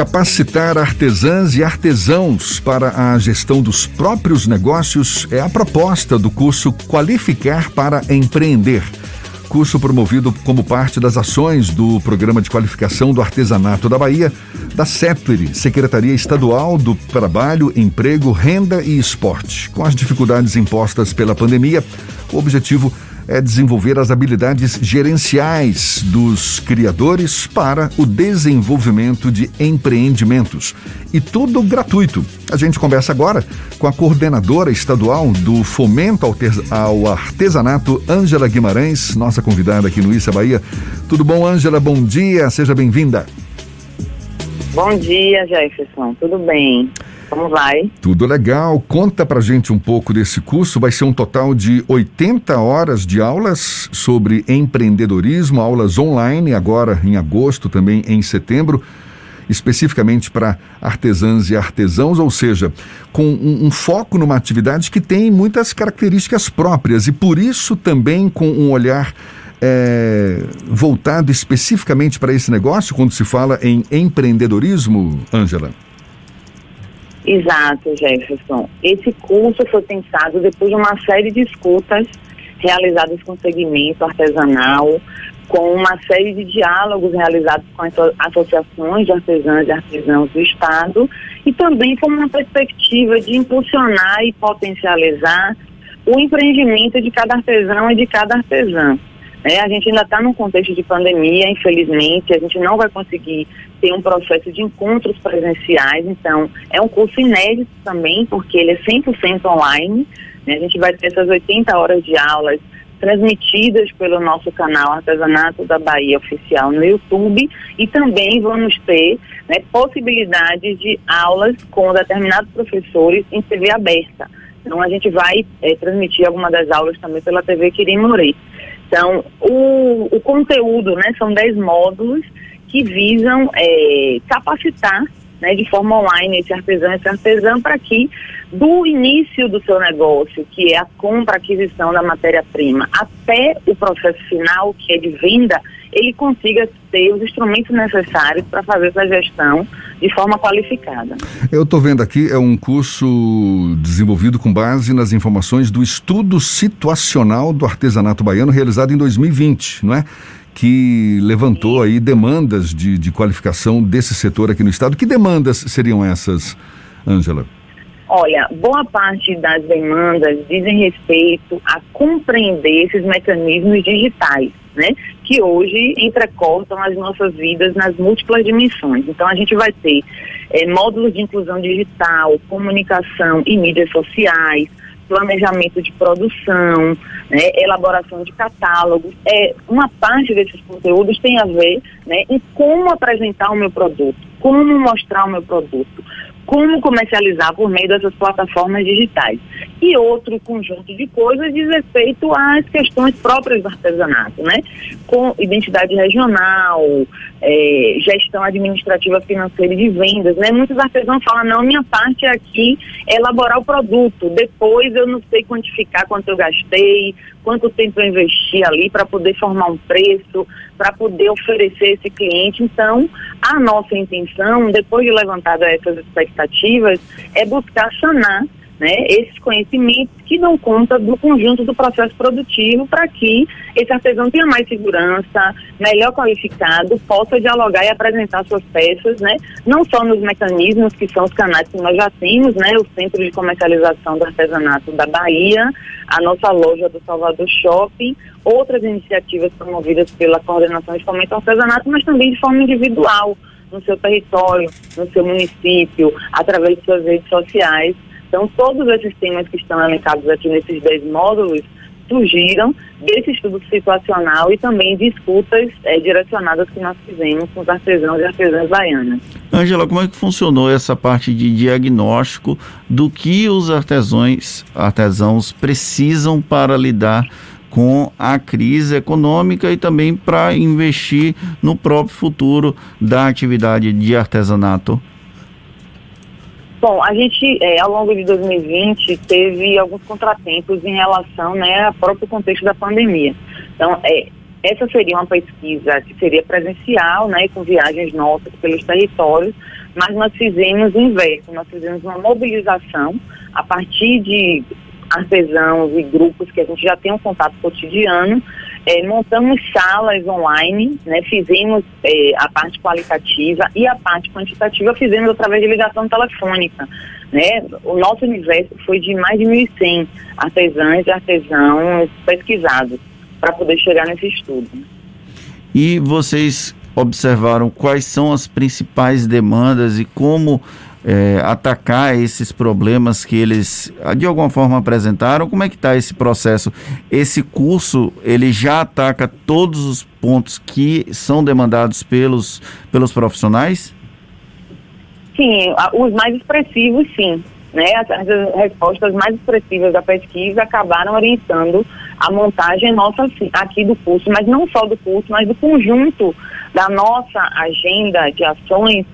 Capacitar artesãs e artesãos para a gestão dos próprios negócios é a proposta do curso Qualificar para Empreender. Curso promovido como parte das ações do Programa de Qualificação do Artesanato da Bahia, da CEPRI, Secretaria Estadual do Trabalho, Emprego, Renda e Esporte. Com as dificuldades impostas pela pandemia, o objetivo é é desenvolver as habilidades gerenciais dos criadores para o desenvolvimento de empreendimentos. E tudo gratuito. A gente conversa agora com a coordenadora estadual do Fomento ao Artesanato, Ângela Guimarães, nossa convidada aqui no Issa Bahia. Tudo bom, Ângela? Bom dia, seja bem-vinda. Bom dia, Jefferson. Tudo bem? Como vai? Tudo legal. Conta pra gente um pouco desse curso. Vai ser um total de 80 horas de aulas sobre empreendedorismo, aulas online, agora em agosto, também em setembro especificamente para artesãs e artesãos, ou seja, com um, um, foco numa atividade que tem muitas características próprias e por isso também com um olhar é, voltado especificamente para esse negócio quando se fala em empreendedorismo, Ângela? Exato, Jefferson. Esse curso foi pensado depois de uma série de escutas realizadas com o segmento artesanal, com uma série de diálogos realizados com as associações de artesãs e artesãos do Estado e também com uma perspectiva de impulsionar e potencializar o empreendimento de cada artesão e de cada artesã. É, a gente ainda está num contexto de pandemia, infelizmente, a gente não vai conseguir ter um processo de encontros presenciais, então é um curso inédito também, porque ele é 100% online, né? a gente vai ter essas 80 horas de aulas transmitidas pelo nosso canal Artesanato da Bahia Oficial no YouTube e também vamos ter né, possibilidades de aulas com determinados professores em TV aberta. Então a gente vai é, transmitir alguma das aulas também pela TV Quirim Morei. Então, o, o conteúdo, né, são 10 módulos que visam é, capacitar né, de forma online esse artesão, esse artesão, para que do início do seu negócio, que é a compra, aquisição da matéria-prima, até o processo final, que é de venda, ele consiga ter os instrumentos necessários para fazer essa gestão de forma qualificada. Eu estou vendo aqui, é um curso desenvolvido com base nas informações do estudo situacional do artesanato baiano realizado em 2020, não é? Que levantou aí demandas de, de qualificação desse setor aqui no estado. Que demandas seriam essas, Ângela? Olha, boa parte das demandas dizem respeito a compreender esses mecanismos digitais, né? Que hoje entrecortam as nossas vidas nas múltiplas dimensões. Então a gente vai ter é, módulos de inclusão digital, comunicação e mídias sociais, planejamento de produção, né, elaboração de catálogos. É, uma parte desses conteúdos tem a ver né, em como apresentar o meu produto, como mostrar o meu produto, como comercializar por meio dessas plataformas digitais. E outro conjunto de coisas diz respeito às questões próprias do artesanato, né? Com identidade regional, é, gestão administrativa financeira e de vendas, né? Muitos artesãos falam, não, minha parte aqui é elaborar o produto, depois eu não sei quantificar quanto eu gastei, quanto tempo eu investi ali para poder formar um preço, para poder oferecer esse cliente. Então, a nossa intenção, depois de levantar essas expectativas, é buscar sanar né, esses conhecimentos que dão conta do conjunto do processo produtivo para que esse artesão tenha mais segurança, melhor qualificado, possa dialogar e apresentar suas peças, né, não só nos mecanismos que são os canais que nós já temos, né, o Centro de Comercialização do Artesanato da Bahia, a nossa loja do Salvador Shopping, outras iniciativas promovidas pela Coordenação de Fomento ao Artesanato, mas também de forma individual, no seu território, no seu município, através de suas redes sociais, então, todos esses temas que estão elencados aqui nesses 10 módulos surgiram desse estudo situacional e também de escutas é, direcionadas que nós fizemos com os artesãos e artesãs baianas. Angela, como é que funcionou essa parte de diagnóstico do que os artesãos, artesãos precisam para lidar com a crise econômica e também para investir no próprio futuro da atividade de artesanato? Bom, a gente, é, ao longo de 2020, teve alguns contratempos em relação né, ao próprio contexto da pandemia. Então, é, Essa seria uma pesquisa que seria presencial, né, com viagens nossas pelos territórios, mas nós fizemos o inverso, nós fizemos uma mobilização a partir de artesãos e grupos que a gente já tem um contato cotidiano, é, montamos salas online, né, fizemos é, a parte qualitativa e a parte quantitativa fizemos através de ligação telefônica. Né? O nosso universo foi de mais de 1.100 artesãs e artesãos pesquisados para poder chegar nesse estudo. E vocês observaram quais são as principais demandas e como é, atacar esses problemas que eles de alguma forma apresentaram? Como é que está esse processo? Esse curso ele já ataca todos os pontos que são demandados pelos, pelos profissionais? Sim, os mais expressivos, sim. Né? As, as respostas mais expressivas da pesquisa acabaram orientando a montagem nossa aqui do curso, mas não só do curso, mas do conjunto da nossa agenda de ações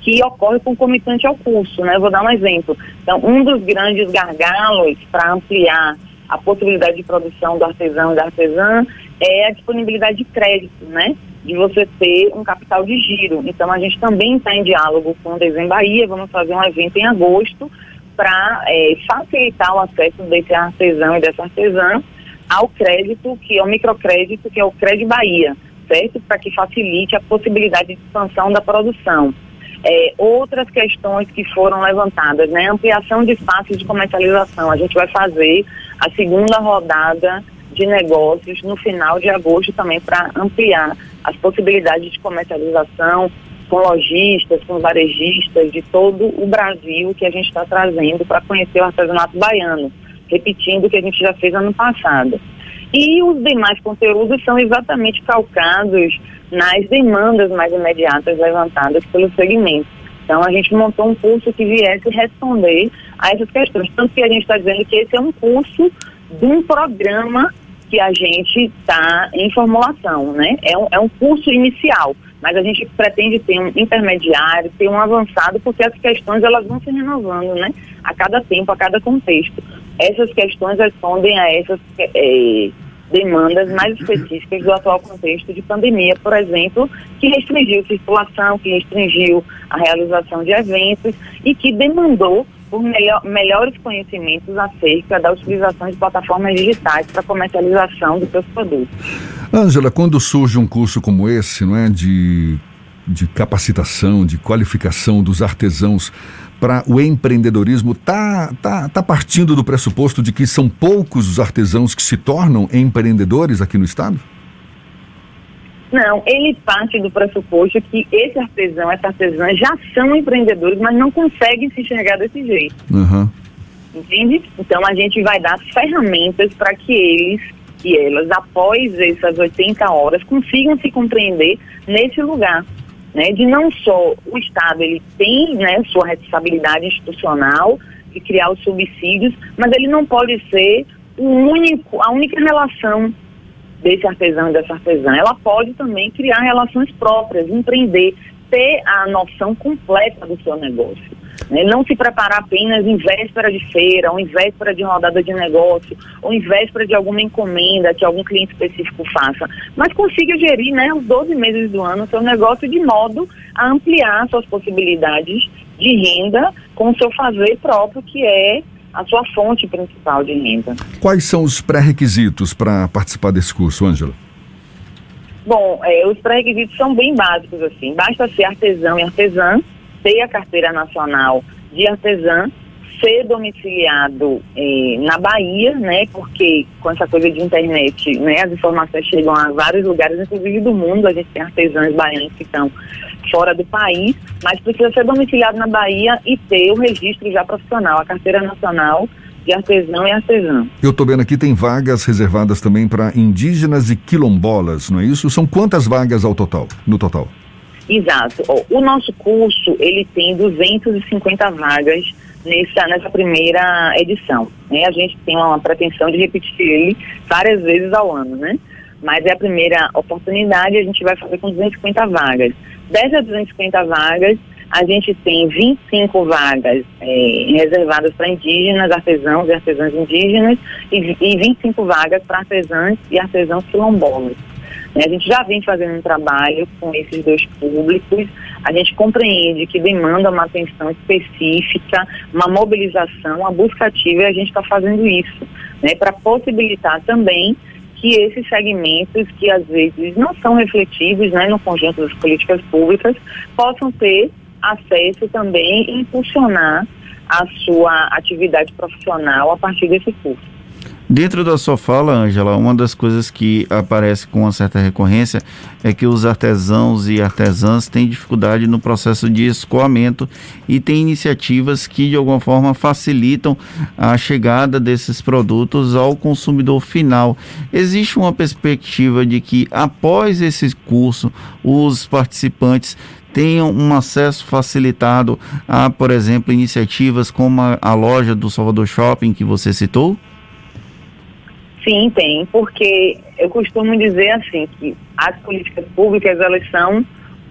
que ocorre concomitante ao curso, né? Vou dar um exemplo. Então, um dos grandes gargalos para ampliar a possibilidade de produção do artesão e da artesã é a disponibilidade de crédito, né? De você ter um capital de giro. Então, a gente também está em diálogo com o Desenho Bahia, vamos fazer um evento em agosto para é, facilitar o acesso desse artesão e dessa artesã ao crédito, que é o microcrédito, que é o Crédito Bahia, certo? Para que facilite a possibilidade de expansão da produção. É, outras questões que foram levantadas, né? Ampliação de espaços de comercialização. A gente vai fazer a segunda rodada de negócios no final de agosto também para ampliar as possibilidades de comercialização com lojistas, com varejistas de todo o Brasil que a gente está trazendo para conhecer o artesanato baiano, repetindo o que a gente já fez ano passado. E os demais conteúdos são exatamente calcados nas demandas mais imediatas levantadas pelo segmento. Então, a gente montou um curso que viesse responder a essas questões. Tanto que a gente está dizendo que esse é um curso de um programa que a gente está em formulação, né? É um, é um curso inicial, mas a gente pretende ter um intermediário, ter um avançado, porque as questões elas vão se renovando, né? A cada tempo, a cada contexto. Essas questões respondem a essas é, demandas mais específicas do atual contexto de pandemia, por exemplo, que restringiu circulação, que restringiu a realização de eventos e que demandou por melhor, melhores conhecimentos acerca da utilização de plataformas digitais para comercialização dos seus produtos. Ângela, quando surge um curso como esse, não é, de, de capacitação, de qualificação dos artesãos para o empreendedorismo, tá, tá, tá partindo do pressuposto de que são poucos os artesãos que se tornam empreendedores aqui no estado? Não, ele parte do pressuposto que esse artesão, essa artesã já são empreendedores, mas não conseguem se enxergar desse jeito. Uhum. Entende? Então a gente vai dar ferramentas para que eles e elas, após essas 80 horas, consigam se compreender nesse lugar. Né, de não só o Estado ele tem né, sua responsabilidade institucional de criar os subsídios, mas ele não pode ser único, a única relação desse artesão e dessa artesã. Ela pode também criar relações próprias, empreender, ter a noção completa do seu negócio. Né? Não se preparar apenas em véspera de feira, ou em véspera de rodada de negócio, ou em véspera de alguma encomenda que algum cliente específico faça, mas consiga gerir né, os 12 meses do ano seu negócio de modo a ampliar suas possibilidades de renda com o seu fazer próprio, que é a sua fonte principal de renda. Quais são os pré-requisitos para participar desse curso, Ângela? Bom, é, os pré-requisitos são bem básicos, assim. Basta ser artesão e artesã, ter a carteira nacional de artesã, ser domiciliado eh, na Bahia, né? Porque com essa coisa de internet, né? As informações chegam a vários lugares, inclusive do mundo. A gente tem artesãos baianos que estão fora do país, mas precisa ser domiciliado na Bahia e ter o registro já profissional, a carteira nacional de artesão e artesã. Eu estou vendo aqui tem vagas reservadas também para indígenas e quilombolas, não é isso? São quantas vagas ao total, no total? Exato. O nosso curso, ele tem 250 vagas nessa, nessa primeira edição. Né? A gente tem uma pretensão de repetir ele várias vezes ao ano, né? Mas é a primeira oportunidade, a gente vai fazer com 250 vagas. Dessas 250 vagas, a gente tem 25 vagas é, reservadas para indígenas, artesãos e artesãs indígenas e, e 25 vagas para artesãs e artesãos quilombolas. Né? A gente já vem fazendo um trabalho com esses dois públicos, a gente compreende que demanda uma atenção específica, uma mobilização, uma busca ativa, e a gente está fazendo isso, né? para possibilitar também que esses segmentos que às vezes não são refletidos né, no conjunto das políticas públicas possam ter acesso também e impulsionar a sua atividade profissional a partir desse curso. Dentro da sua fala, Ângela, uma das coisas que aparece com uma certa recorrência é que os artesãos e artesãs têm dificuldade no processo de escoamento e tem iniciativas que de alguma forma facilitam a chegada desses produtos ao consumidor final. Existe uma perspectiva de que após esse curso os participantes tenham um acesso facilitado a, por exemplo, iniciativas como a, a loja do Salvador Shopping que você citou? Sim, tem, porque eu costumo dizer assim que as políticas públicas elas são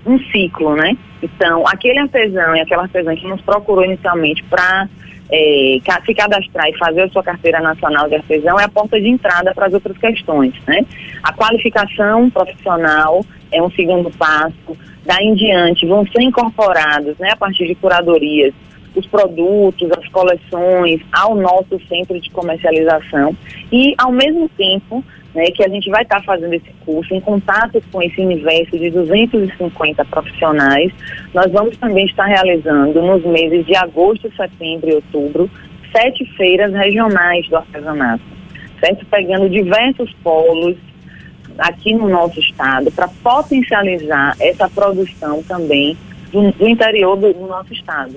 um ciclo, né? Então, aquele artesão e aquela artesã que nos procurou inicialmente para é, se cadastrar e fazer a sua carteira nacional de artesão é a porta de entrada para as outras questões, né? A qualificação profissional é um segundo passo. Daí em diante vão ser incorporados, né, a partir de curadorias, os produtos, as coleções ao nosso centro de comercialização e, ao mesmo tempo, né, que a gente vai estar tá fazendo esse curso em contato com esse universo de 250 profissionais, nós vamos também estar realizando nos meses de agosto, setembro e outubro sete feiras regionais do artesanato, certo? Pegando diversos polos aqui no nosso estado para potencializar essa produção também do, do interior do, do nosso estado.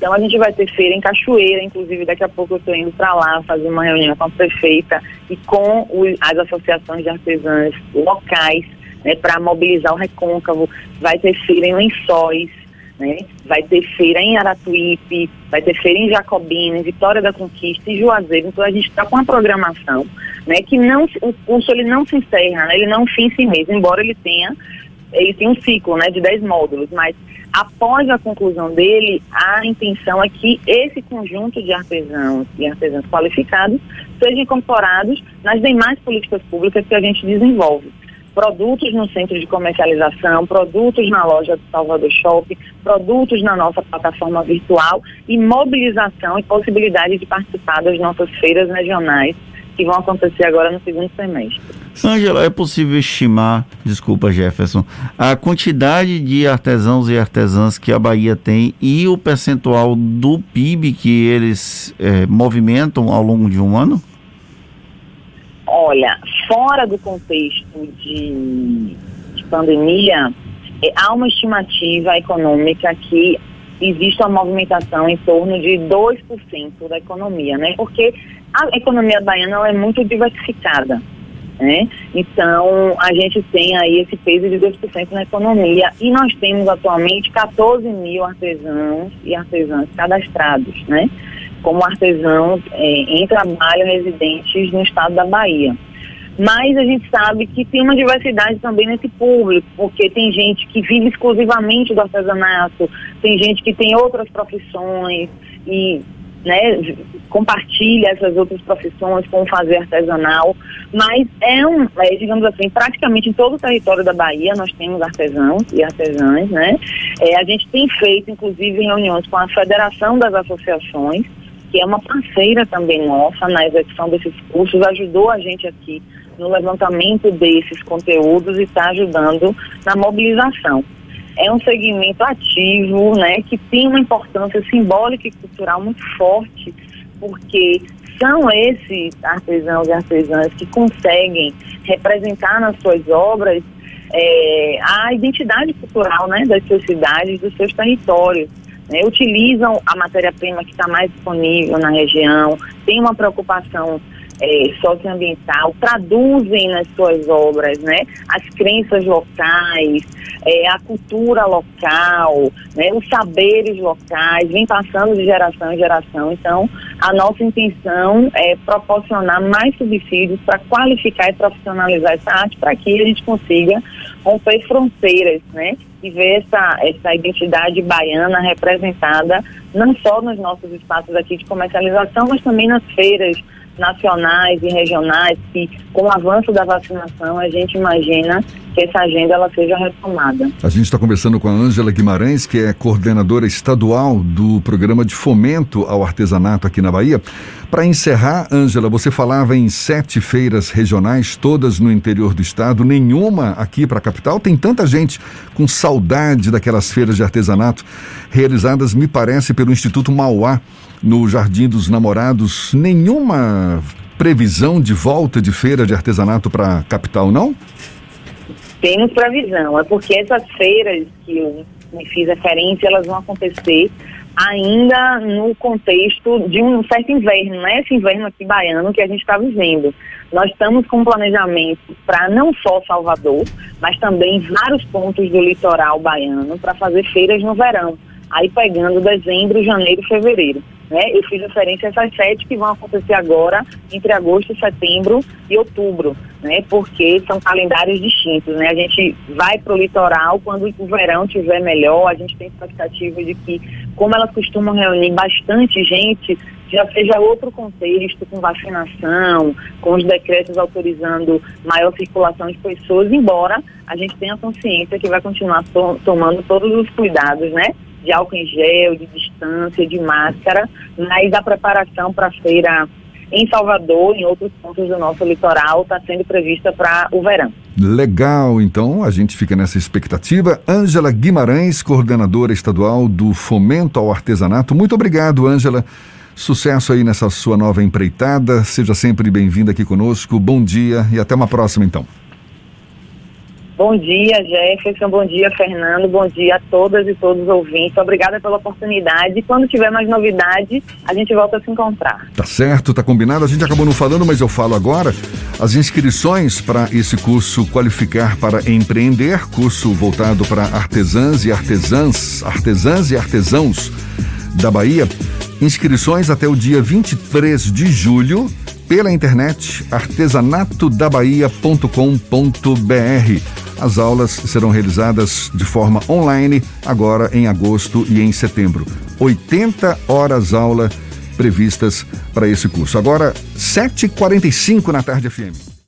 Então a gente vai ter feira em Cachoeira, inclusive daqui a pouco eu estou indo para lá fazer uma reunião com a prefeita e com as associações de artesãs locais, né, para mobilizar o recôncavo. Vai ter feira em Lençóis, né, vai ter feira em Aratuípe, vai ter feira em Jacobina, em Vitória da Conquista e Juazeiro. Então a gente está com uma programação né, que não, o curso ele não se encerra, né, ele não fim em si mesmo, embora ele tenha ele tem um ciclo né, de 10 módulos, mas após a conclusão dele, a intenção é que esse conjunto de artesãos e artesãos qualificados sejam incorporados nas demais políticas públicas que a gente desenvolve. Produtos no centro de comercialização, produtos na loja do Salvador Shopping, produtos na nossa plataforma virtual e mobilização e possibilidade de participar das nossas feiras regionais que vão acontecer agora no segundo semestre. Ângela, é possível estimar, desculpa Jefferson, a quantidade de artesãos e artesãs que a Bahia tem e o percentual do PIB que eles é, movimentam ao longo de um ano? Olha, fora do contexto de, de pandemia, é, há uma estimativa econômica que existe uma movimentação em torno de 2% da economia, né? Porque a economia baiana é muito diversificada. Né? Então, a gente tem aí esse peso de 2% na economia e nós temos atualmente 14 mil artesãos e artesãs cadastrados, né? como artesãos é, em trabalho residentes no estado da Bahia. Mas a gente sabe que tem uma diversidade também nesse público, porque tem gente que vive exclusivamente do artesanato, tem gente que tem outras profissões e né, compartilha essas outras profissões com o fazer artesanal, mas é um, é, digamos assim, praticamente em todo o território da Bahia nós temos artesãos e artesãs, né? É, a gente tem feito, inclusive, reuniões com a Federação das Associações, que é uma parceira também nossa na execução desses cursos, ajudou a gente aqui no levantamento desses conteúdos e está ajudando na mobilização é um segmento ativo, né, que tem uma importância simbólica e cultural muito forte, porque são esses artesãos e artesãs que conseguem representar nas suas obras é, a identidade cultural né, das suas cidades, dos seus territórios. Né, utilizam a matéria-prima que está mais disponível na região, tem uma preocupação é, socioambiental, traduzem nas suas obras né, as crenças locais, é, a cultura local, né, os saberes locais, vem passando de geração em geração. Então, a nossa intenção é proporcionar mais subsídios para qualificar e profissionalizar essa arte, para que a gente consiga romper fronteiras, né? E ver essa, essa identidade baiana representada não só nos nossos espaços aqui de comercialização, mas também nas feiras, nacionais e regionais que, com o avanço da vacinação, a gente imagina que essa agenda ela seja retomada. A gente está conversando com a Ângela Guimarães, que é coordenadora estadual do programa de fomento ao artesanato aqui na Bahia. Para encerrar, Ângela, você falava em sete feiras regionais, todas no interior do estado, nenhuma aqui para a capital. Tem tanta gente com saudade daquelas feiras de artesanato realizadas, me parece, pelo Instituto Mauá, no Jardim dos Namorados. Nenhuma previsão de volta de feira de artesanato para a capital, não? Temos previsão, é porque essas feiras que eu me fiz referência, elas vão acontecer ainda no contexto de um certo inverno, não é esse inverno aqui baiano que a gente está vivendo. Nós estamos com um planejamento para não só Salvador, mas também vários pontos do litoral baiano para fazer feiras no verão, aí pegando dezembro, janeiro e fevereiro. Né? Eu fiz referência a essas sete que vão acontecer agora entre agosto, setembro e outubro, né? porque são calendários distintos. Né? A gente vai para o litoral quando o verão estiver melhor, a gente tem expectativa de que, como elas costumam reunir bastante gente, já seja outro contexto, com vacinação, com os decretos autorizando maior circulação de pessoas, embora a gente tenha consciência que vai continuar to tomando todos os cuidados, né? de álcool em gel, de distância, de máscara, mas a preparação para a feira em Salvador, em outros pontos do nosso litoral, está sendo prevista para o verão. Legal, então a gente fica nessa expectativa. Ângela Guimarães, coordenadora estadual do Fomento ao Artesanato. Muito obrigado, Ângela. Sucesso aí nessa sua nova empreitada. Seja sempre bem-vinda aqui conosco. Bom dia e até uma próxima, então. Bom dia, Jefferson. Bom dia, Fernando. Bom dia a todas e todos os ouvintes. Obrigada pela oportunidade. Quando tiver mais novidade, a gente volta a se encontrar. Tá certo, tá combinado. A gente acabou não falando, mas eu falo agora. As inscrições para esse curso Qualificar para Empreender, curso voltado para artesãs e artesãs, artesãs e artesãos da Bahia. Inscrições até o dia 23 de julho pela internet artesanatodabahia.com.br. As aulas serão realizadas de forma online agora em agosto e em setembro. 80 horas aula previstas para esse curso. Agora, 7h45 na tarde FM.